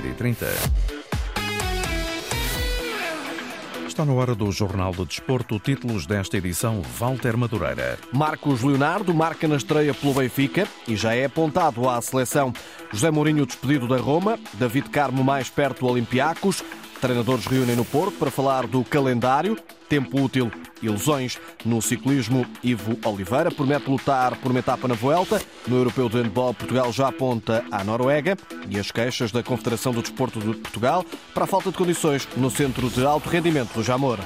18h30. Está na hora do Jornal do Desporto. Títulos desta edição: Walter Madureira. Marcos Leonardo marca na estreia pelo Benfica e já é apontado à seleção. José Mourinho despedido da Roma. David Carmo mais perto do Olympiacos. Treinadores reúnem no Porto para falar do calendário, tempo útil lesões. No ciclismo, Ivo Oliveira promete lutar por uma etapa na Vuelta. No Europeu de Handball, Portugal já aponta à Noruega. E as queixas da Confederação do Desporto de Portugal para a falta de condições no Centro de Alto Rendimento do Jamor.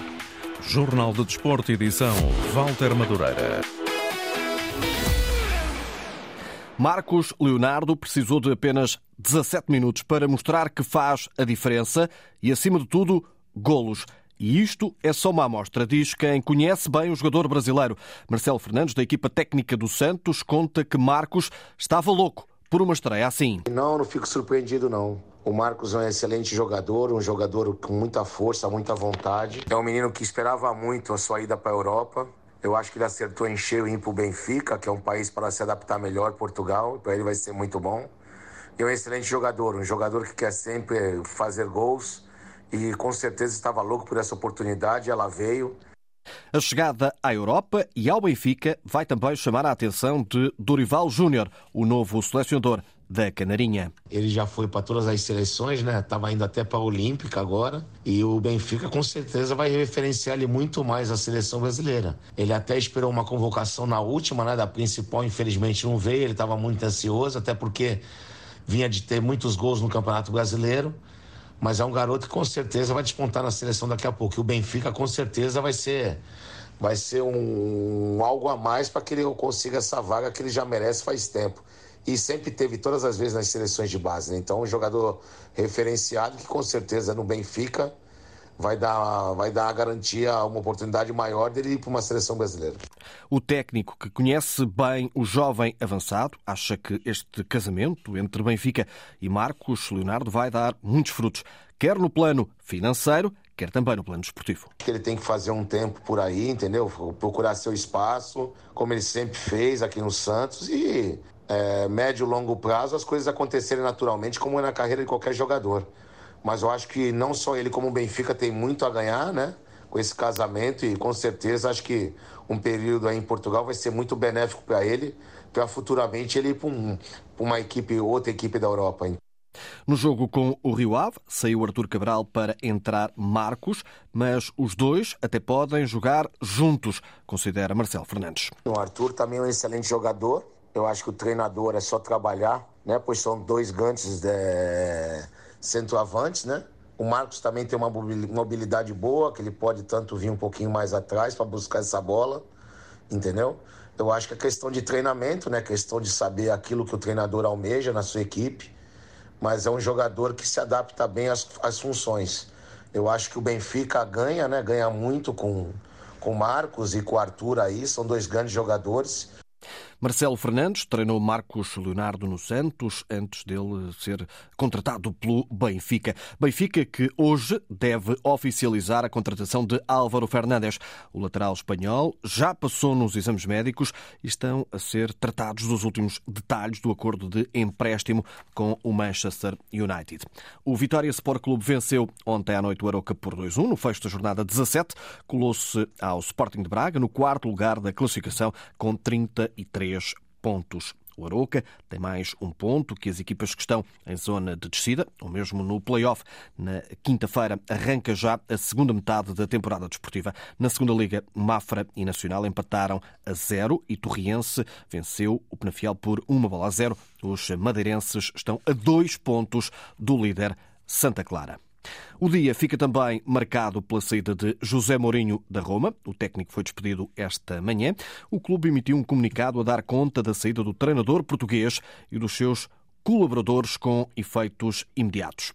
Jornal do Desporto, edição Walter Madureira. Marcos Leonardo precisou de apenas 17 minutos para mostrar que faz a diferença e, acima de tudo, golos. E isto é só uma amostra, diz quem conhece bem o jogador brasileiro. Marcelo Fernandes, da equipa técnica do Santos, conta que Marcos estava louco por uma estreia assim. Não, não fico surpreendido não. O Marcos é um excelente jogador, um jogador com muita força, muita vontade. É um menino que esperava muito a sua ida para a Europa. Eu acho que ele acertou em cheio ir para o Benfica, que é um país para se adaptar melhor, Portugal. Para ele vai ser muito bom. E é um excelente jogador, um jogador que quer sempre fazer gols. E com certeza estava louco por essa oportunidade, ela veio. A chegada à Europa e ao Benfica vai também chamar a atenção de Dorival Júnior, o novo selecionador da Canarinha. Ele já foi para todas as seleções, né? Estava indo até para a Olímpica agora. E o Benfica com certeza vai referenciar ele muito mais à seleção brasileira. Ele até esperou uma convocação na última, né? Da principal, infelizmente não veio. Ele estava muito ansioso, até porque vinha de ter muitos gols no Campeonato Brasileiro. Mas é um garoto que com certeza vai despontar na seleção daqui a pouco. E o Benfica com certeza vai ser vai ser um, algo a mais para que ele consiga essa vaga que ele já merece faz tempo e sempre teve todas as vezes nas seleções de base. Né? Então, um jogador referenciado que com certeza no Benfica vai dar, vai dar a garantia, uma oportunidade maior dele ir para uma seleção brasileira. O técnico que conhece bem o jovem avançado acha que este casamento entre Benfica e Marcos Leonardo vai dar muitos frutos, quer no plano financeiro, quer também no plano desportivo. Ele tem que fazer um tempo por aí, entendeu? Procurar seu espaço, como ele sempre fez aqui no Santos e é, médio e longo prazo as coisas acontecerem naturalmente, como é na carreira de qualquer jogador. Mas eu acho que não só ele, como o Benfica, tem muito a ganhar, né? Com esse casamento e com certeza acho que um período aí em Portugal vai ser muito benéfico para ele, para futuramente ele ir para um, uma equipe, outra equipe da Europa. No jogo com o Rio Ave, saiu Artur Cabral para entrar Marcos, mas os dois até podem jogar juntos, considera Marcelo Fernandes. O Arthur também é um excelente jogador, eu acho que o treinador é só trabalhar, né? Pois são dois grandes é, centroavantes, né? O Marcos também tem uma mobilidade boa, que ele pode tanto vir um pouquinho mais atrás para buscar essa bola, entendeu? Eu acho que é questão de treinamento, né? Questão de saber aquilo que o treinador almeja na sua equipe. Mas é um jogador que se adapta bem às, às funções. Eu acho que o Benfica ganha, né? Ganha muito com com o Marcos e com o Arthur aí, são dois grandes jogadores. Marcelo Fernandes treinou Marcos Leonardo no Santos antes dele ser contratado pelo Benfica. Benfica que hoje deve oficializar a contratação de Álvaro Fernandes. O lateral espanhol já passou nos exames médicos e estão a ser tratados dos últimos detalhes do acordo de empréstimo com o Manchester United. O Vitória Sport Clube venceu ontem à noite o Aroca por 2-1 no fecho da jornada 17. Colou-se ao Sporting de Braga no quarto lugar da classificação com 33 três pontos. O Aroca tem mais um ponto que as equipas que estão em zona de descida, ou mesmo no play-off. Na quinta-feira arranca já a segunda metade da temporada desportiva. Na segunda liga, Mafra e Nacional empataram a zero e Torriense venceu o Penafiel por uma bola a zero. Os madeirenses estão a dois pontos do líder Santa Clara. O dia fica também marcado pela saída de José Mourinho da Roma. O técnico foi despedido esta manhã. O clube emitiu um comunicado a dar conta da saída do treinador português e dos seus colaboradores com efeitos imediatos.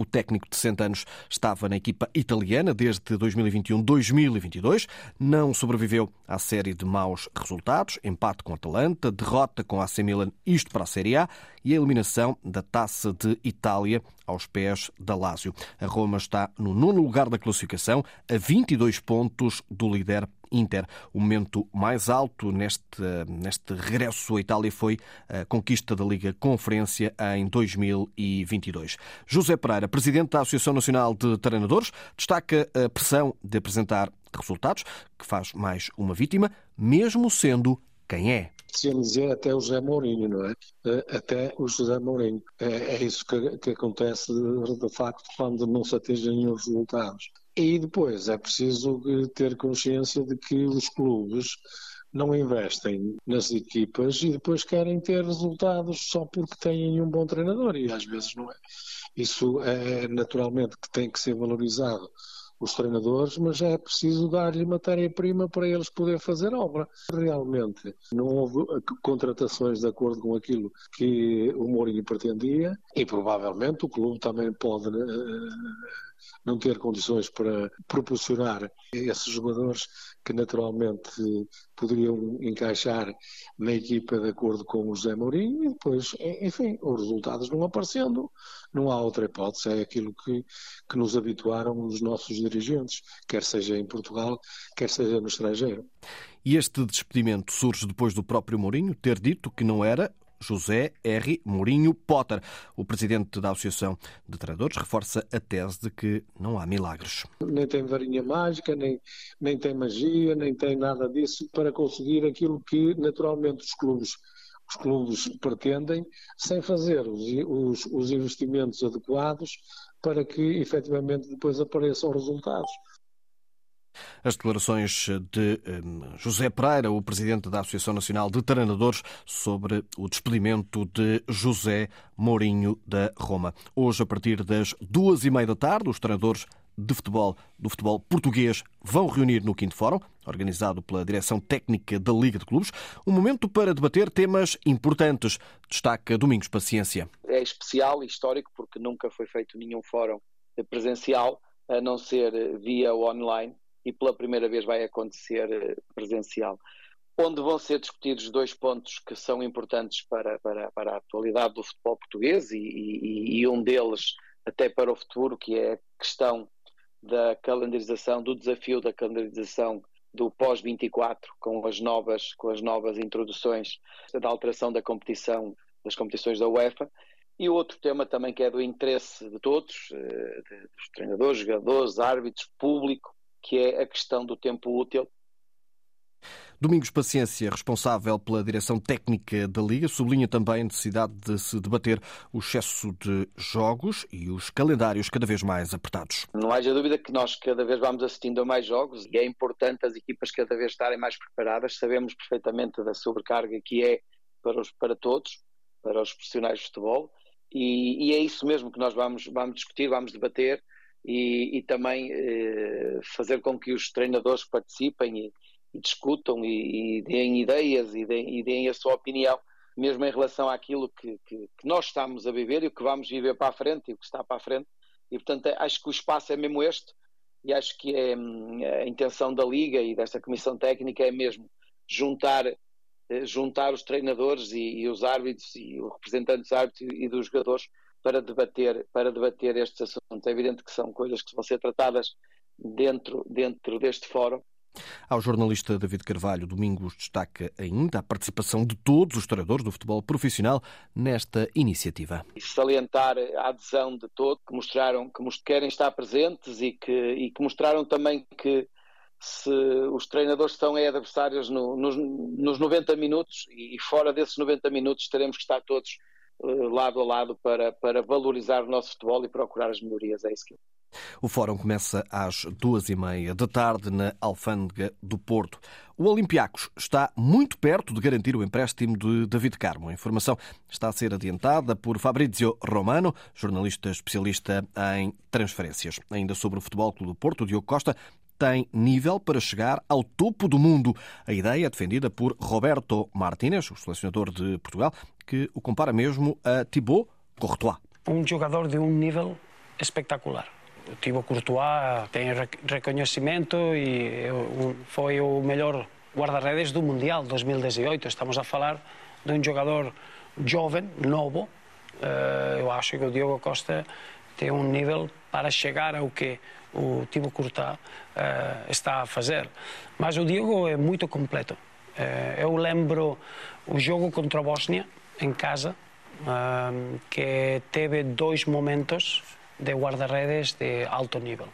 O técnico de 60 anos estava na equipa italiana desde 2021-2022. Não sobreviveu à série de maus resultados, empate com a Atalanta, derrota com a AC Milan, isto para a Série A, e a eliminação da Taça de Itália aos pés da Lazio. A Roma está no nono lugar da classificação, a 22 pontos do líder Inter. O momento mais alto neste, neste regresso à Itália foi a conquista da Liga Conferência em 2022. José Pereira, presidente da Associação Nacional de Treinadores, destaca a pressão de apresentar resultados, que faz mais uma vítima, mesmo sendo quem é. Podíamos dizer até o José Mourinho, não é? Eh, até o José Mourinho. É, é isso que, que acontece de, de, facto quando não se atingem os resultados. E depois é preciso ter consciência de que os clubes não investem nas equipas e depois querem ter resultados só porque têm um bom treinador e às vezes não é. Isso é naturalmente que tem que ser valorizado os treinadores, mas é preciso dar-lhe matéria-prima para eles poderem fazer obra. Realmente não houve contratações de acordo com aquilo que o Mourinho pretendia e provavelmente o clube também pode uh, não ter condições para proporcionar esses jogadores que naturalmente poderiam encaixar na equipa de acordo com o José Mourinho e depois, enfim, os resultados não aparecendo, não há outra hipótese, é aquilo que, que nos habituaram os nossos dirigentes, quer seja em Portugal, quer seja no estrangeiro. E este despedimento surge depois do próprio Mourinho ter dito que não era José R. Mourinho Potter. O presidente da Associação de Treinadores reforça a tese de que não há milagres. Nem tem varinha mágica, nem, nem tem magia, nem tem nada disso para conseguir aquilo que naturalmente os clubes os clubes pretendem, sem fazer os, os, os investimentos adequados para que efetivamente depois apareçam resultados. As declarações de hum, José Pereira, o presidente da Associação Nacional de Treinadores, sobre o despedimento de José Mourinho da Roma. Hoje, a partir das duas e meia da tarde, os treinadores de futebol do futebol português vão reunir no Quinto Fórum, organizado pela Direção Técnica da Liga de Clubes, um momento para debater temas importantes, destaca Domingos Paciência. É especial e histórico porque nunca foi feito nenhum fórum presencial, a não ser via online, e pela primeira vez vai acontecer eh, presencial, onde vão ser discutidos dois pontos que são importantes para, para, para a atualidade do futebol português e, e, e um deles até para o futuro, que é a questão da calendarização, do desafio da calendarização do pós-24 com as novas com as novas introduções da alteração da competição das competições da UEFA. E o outro tema também que é do interesse de todos, eh, dos treinadores, jogadores, árbitros, público, que é a questão do tempo útil. Domingos Paciência, responsável pela direção técnica da Liga, sublinha também a necessidade de se debater o excesso de jogos e os calendários cada vez mais apertados. Não haja dúvida que nós cada vez vamos assistindo a mais jogos e é importante as equipas cada vez estarem mais preparadas. Sabemos perfeitamente da sobrecarga que é para, os, para todos, para os profissionais de futebol, e, e é isso mesmo que nós vamos, vamos discutir, vamos debater e, e também eh, fazer com que os treinadores participem e, e discutam e, e, deem ideias e deem, e deem, a sua opinião, mesmo em relação àquilo que, que, que, nós estamos a viver e o que vamos viver para a frente e o que está para a frente. E, portanto, é, acho que o espaço é mesmo este e acho que é, hum, a intenção da Liga e desta Comissão Técnica é mesmo juntar eh, juntar os treinadores e, e os árbitros e os representantes dos árbitros e dos jogadores para debater, para debater estes assuntos. É evidente que são coisas que vão ser tratadas dentro, dentro deste fórum. Ao jornalista David Carvalho, Domingos destaca ainda a participação de todos os treinadores do futebol profissional nesta iniciativa. E salientar a adesão de todos, que mostraram que querem estar presentes e que, e que mostraram também que se os treinadores são adversários no, nos, nos 90 minutos e fora desses 90 minutos teremos que estar todos lado a lado para, para valorizar o nosso futebol e procurar as melhorias. É isso que o fórum começa às duas e meia da tarde na Alfândega do Porto. O Olympiacos está muito perto de garantir o empréstimo de David Carmo. A informação está a ser adiantada por Fabrizio Romano, jornalista especialista em transferências. Ainda sobre o Futebol Clube do Porto, Diogo Costa tem nível para chegar ao topo do mundo. A ideia é defendida por Roberto Martínez, o selecionador de Portugal, que o compara mesmo a Thibaut Courtois. Um jogador de um nível espetacular. O Thibaut Courtois tem reconhecimento e foi o melhor guarda-redes do Mundial 2018. Estamos a falar de um jogador jovem, novo. Eh, eu acho que o Diogo Costa tem um nível para chegar ao que o Tibo Courtois uh, está a fazer. Mas o Diego é muito completo. Uh, eu lembro o jogo contra a Bósnia, em casa, que teve dois momentos de guarda-redes de alto nível.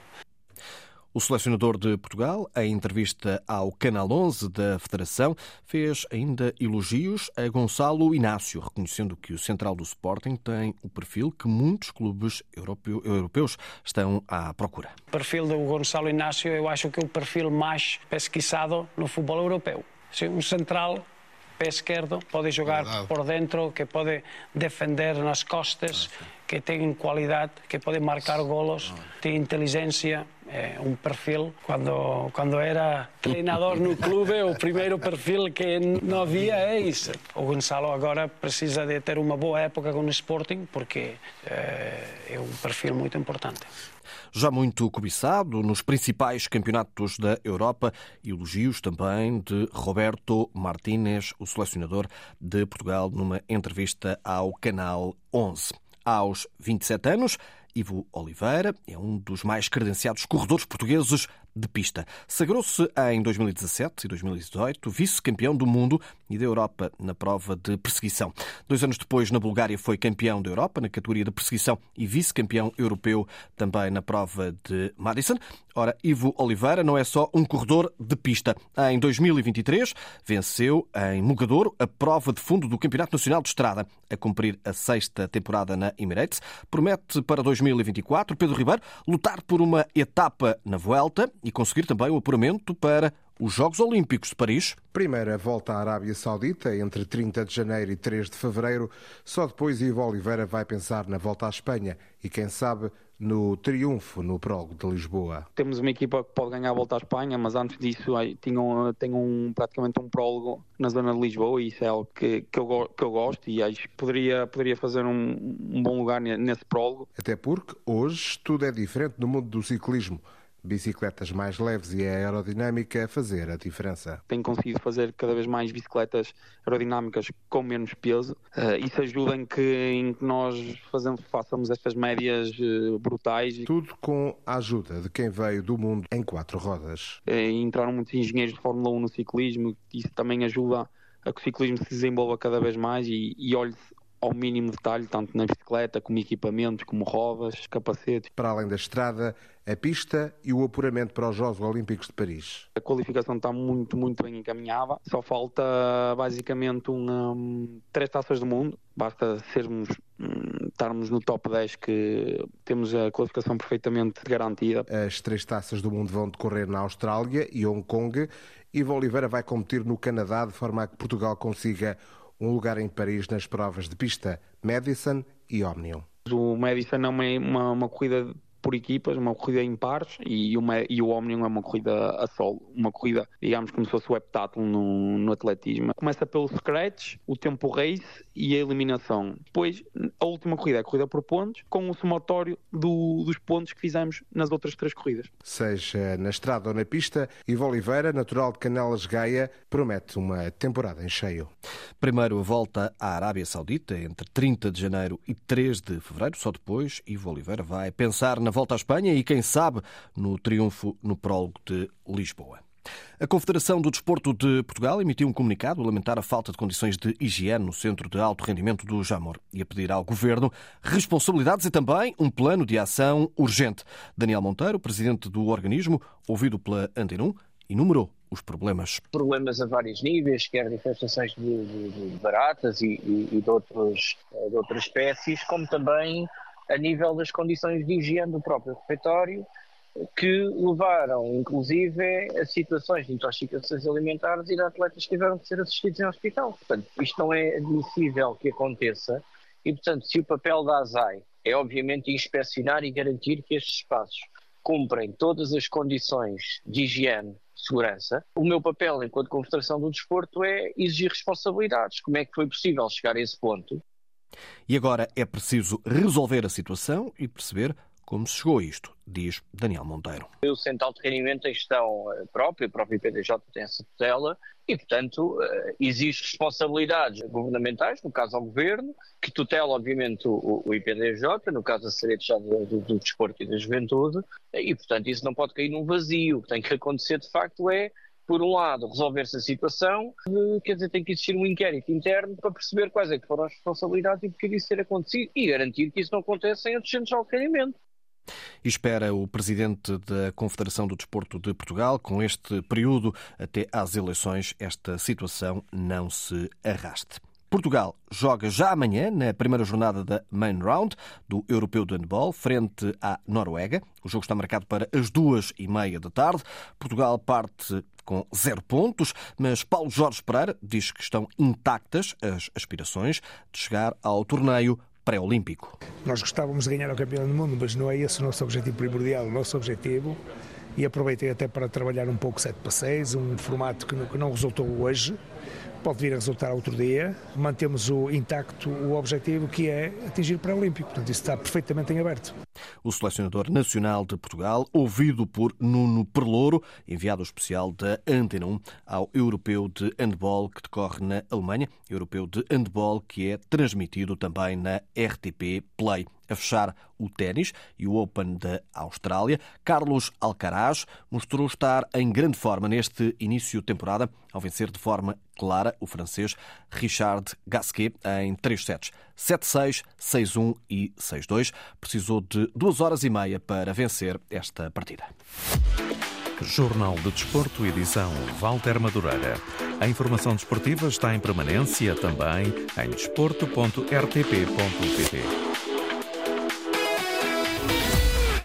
O selecionador de Portugal, em entrevista ao Canal 11 da Federação, fez ainda elogios a Gonçalo Inácio, reconhecendo que o central do Sporting tem o perfil que muitos clubes europeus estão à procura. O perfil do Gonçalo Inácio, eu acho que é o perfil mais pesquisado no futebol europeu. Um central pé esquerdo, pode jogar Verdade. por dentro, que pode defender nas costas, ah, que tem qualidade, que pode marcar golos, ah. tem inteligência, é um perfil. Quando, quando era treinador no clube, o primeiro perfil que não havia é isso. O Gonçalo agora precisa de ter uma boa época com o Sporting, porque é, é um perfil muito importante já muito cobiçado nos principais campeonatos da Europa. Elogios também de Roberto Martínez, o selecionador de Portugal, numa entrevista ao Canal 11. Aos 27 anos, Ivo Oliveira é um dos mais credenciados corredores portugueses de pista. Sagrou-se em 2017 e 2018 vice-campeão do mundo e da Europa na prova de perseguição. Dois anos depois, na Bulgária, foi campeão da Europa na categoria de perseguição e vice-campeão europeu também na prova de Madison. Ora, Ivo Oliveira não é só um corredor de pista. Em 2023, venceu em Mugadouro a prova de fundo do Campeonato Nacional de Estrada. A cumprir a sexta temporada na Emirates, promete para 2024 Pedro Ribeiro lutar por uma etapa na Vuelta e conseguir também o apuramento para os Jogos Olímpicos de Paris. Primeira volta à Arábia Saudita entre 30 de janeiro e 3 de fevereiro. Só depois Ivo Oliveira vai pensar na volta à Espanha e, quem sabe, no triunfo no prólogo de Lisboa. Temos uma equipa que pode ganhar a volta à Espanha, mas antes disso tinham, tinham um, praticamente um prólogo na zona de Lisboa e isso é algo que, que, eu, que eu gosto e acho que poderia, poderia fazer um, um bom lugar nesse prólogo. Até porque hoje tudo é diferente no mundo do ciclismo bicicletas mais leves e a aerodinâmica a fazer a diferença. Tenho conseguido fazer cada vez mais bicicletas aerodinâmicas com menos peso. Uh, isso ajuda em que, em que nós fazemos, façamos estas médias uh, brutais. Tudo com a ajuda de quem veio do mundo em quatro rodas. Uh, entraram muitos engenheiros de Fórmula 1 no ciclismo, isso também ajuda a que o ciclismo se desenvolva cada vez mais e, e olhe ao mínimo detalhe, tanto na bicicleta como equipamentos, como rodas, capacetes. Para além da estrada, a pista e o apuramento para os Jogos Olímpicos de Paris. A qualificação está muito, muito bem encaminhada. Só falta basicamente um, três taças do mundo. Basta sermos, um, estarmos no top 10 que temos a qualificação perfeitamente garantida. As três taças do mundo vão decorrer na Austrália e Hong Kong. Ivo Oliveira vai competir no Canadá de forma a que Portugal consiga um lugar em Paris nas provas de pista Madison e Omnium. O Madison é uma, uma, uma corrida por equipas, uma corrida em pares e, uma, e o Omnium é uma corrida a solo, uma corrida, digamos, como se fosse o heptátulo no, no atletismo. Começa pelo scratch, o tempo race e a eliminação. Depois, a última corrida é a corrida por pontos, com o somatório do, dos pontos que fizemos nas outras três corridas. Seja na estrada ou na pista, Ivo Oliveira, natural de Canelas Gaia, promete uma temporada em cheio. Primeiro a volta à Arábia Saudita entre 30 de janeiro e 3 de fevereiro. Só depois, Ivo Oliveira vai pensar na volta à Espanha e, quem sabe, no triunfo no prólogo de Lisboa. A Confederação do Desporto de Portugal emitiu um comunicado a lamentar a falta de condições de higiene no centro de alto rendimento do Jamor e a pedir ao Governo responsabilidades e também um plano de ação urgente. Daniel Monteiro, presidente do organismo, ouvido pela Antenum, enumerou os problemas. Problemas a vários níveis, quer infestações de, de, de baratas e, e, e de, outros, de outras espécies, como também a nível das condições de higiene do próprio refeitório, que levaram, inclusive, a situações de intoxicações alimentares e de atletas que tiveram que ser assistidos em hospital. Portanto, isto não é admissível que aconteça e, portanto, se o papel da ASAI é, obviamente, inspecionar e garantir que estes espaços cumprem todas as condições de higiene, segurança, o meu papel enquanto Confederação do Desporto é exigir responsabilidades. Como é que foi possível chegar a esse ponto? E agora é preciso resolver a situação e perceber como se chegou a isto, diz Daniel Monteiro. O Central de Rendimento tem gestão eh, própria, o próprio IPDJ tem essa tutela e, portanto, eh, existem responsabilidades governamentais, no caso ao Governo, que tutela, obviamente, o, IPDJ, no caso a Secretaria do, do, do Desporto e da Juventude, e, portanto, isso não pode cair num vazio. O que tem que acontecer, de facto, é por um lado, resolver-se a situação, quer dizer, tem que existir um inquérito interno para perceber quais é que foram as responsabilidades e porque isso ter acontecido e garantir que isso não aconteça em outros centros de alojamento. E espera o presidente da Confederação do Desporto de Portugal, com este período até às eleições, esta situação não se arraste. Portugal joga já amanhã, na primeira jornada da Main Round do Europeu de Handball, frente à Noruega. O jogo está marcado para as duas e meia da tarde. Portugal parte com zero pontos, mas Paulo Jorge Pereira diz que estão intactas as aspirações de chegar ao torneio pré-olímpico. Nós gostávamos de ganhar o Campeonato do Mundo, mas não é esse o nosso objetivo primordial. O nosso objetivo, e aproveitei até para trabalhar um pouco 7 para 6, um formato que não resultou hoje, pode vir a resultar outro dia. Mantemos o intacto o objetivo que é atingir o pré-olímpico. Portanto, isso está perfeitamente em aberto. O selecionador nacional de Portugal, ouvido por Nuno Perlouro, enviado especial da Antena 1 ao Europeu de Handball que decorre na Alemanha, Europeu de Handball que é transmitido também na RTP Play a fechar o ténis e o Open da Austrália. Carlos Alcaraz mostrou estar em grande forma neste início de temporada, ao vencer de forma clara o francês Richard Gasquet em 3 sets. 7-6, 6-1 e 6-2. Precisou de duas horas e meia para vencer esta partida. Jornal de Desporto, edição Walter Madureira. A informação desportiva está em permanência também em desporto.rtp.pt.